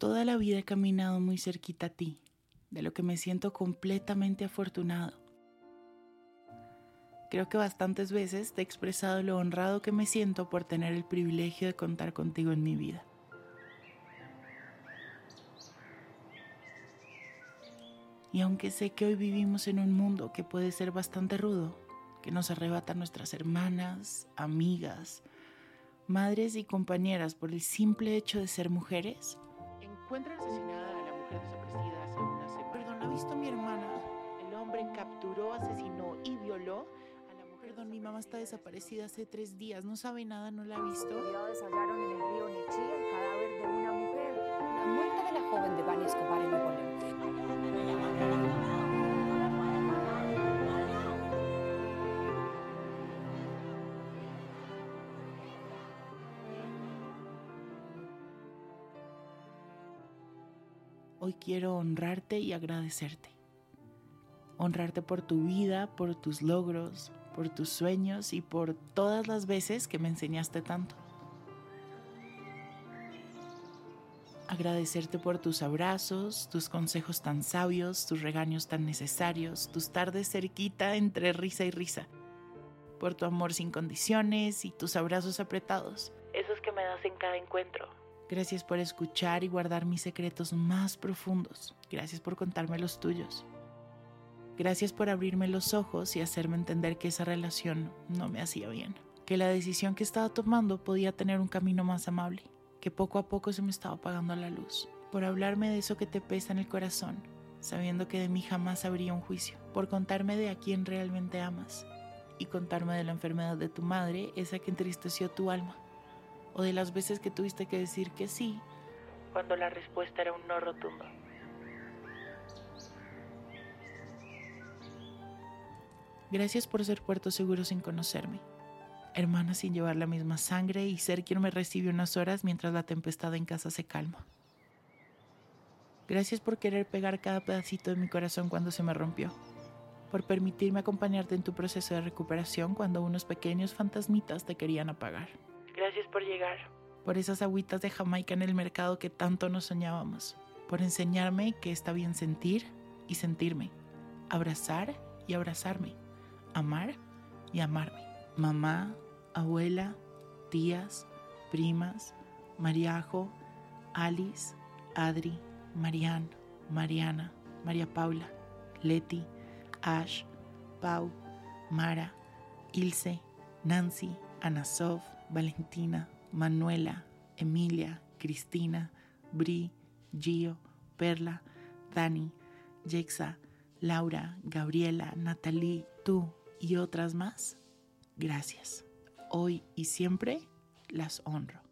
Toda la vida he caminado muy cerquita a ti, de lo que me siento completamente afortunado. Creo que bastantes veces te he expresado lo honrado que me siento por tener el privilegio de contar contigo en mi vida. Y aunque sé que hoy vivimos en un mundo que puede ser bastante rudo, que nos arrebata nuestras hermanas, amigas, madres y compañeras por el simple hecho de ser mujeres, encuentra asesinada a la mujer desaparecida hace una semana. Perdón, ¿ha visto mi hermana? El hombre capturó, asesinó y violó a la mujer. Perdón, mi mamá está desaparecida hace tres días. No sabe nada, no la ha visto. Autoridades hallaron en el río Nichí el cadáver de una mujer. La muerte de la joven de Bani Escobar en Nuevo León. Hoy quiero honrarte y agradecerte. Honrarte por tu vida, por tus logros, por tus sueños y por todas las veces que me enseñaste tanto. Agradecerte por tus abrazos, tus consejos tan sabios, tus regaños tan necesarios, tus tardes cerquita entre risa y risa. Por tu amor sin condiciones y tus abrazos apretados. Esos que me das en cada encuentro. Gracias por escuchar y guardar mis secretos más profundos. Gracias por contarme los tuyos. Gracias por abrirme los ojos y hacerme entender que esa relación no me hacía bien. Que la decisión que estaba tomando podía tener un camino más amable. Que poco a poco se me estaba apagando la luz. Por hablarme de eso que te pesa en el corazón, sabiendo que de mí jamás habría un juicio. Por contarme de a quién realmente amas. Y contarme de la enfermedad de tu madre, esa que entristeció tu alma o de las veces que tuviste que decir que sí cuando la respuesta era un no rotundo. Gracias por ser puerto seguro sin conocerme, hermana sin llevar la misma sangre y ser quien me recibe unas horas mientras la tempestad en casa se calma. Gracias por querer pegar cada pedacito de mi corazón cuando se me rompió, por permitirme acompañarte en tu proceso de recuperación cuando unos pequeños fantasmitas te querían apagar. Gracias por llegar. Por esas agüitas de Jamaica en el mercado que tanto nos soñábamos. Por enseñarme que está bien sentir y sentirme. Abrazar y abrazarme. Amar y amarme. Mamá, abuela, tías, primas, Mariajo, Alice, Adri, Marianne, Mariana, María Paula, Leti, Ash, Pau, Mara, Ilse, Nancy, Anasov, Valentina, Manuela, Emilia, Cristina, Bri, Gio, Perla, Dani, Jexa, Laura, Gabriela, Natalie, tú y otras más. Gracias. Hoy y siempre las honro.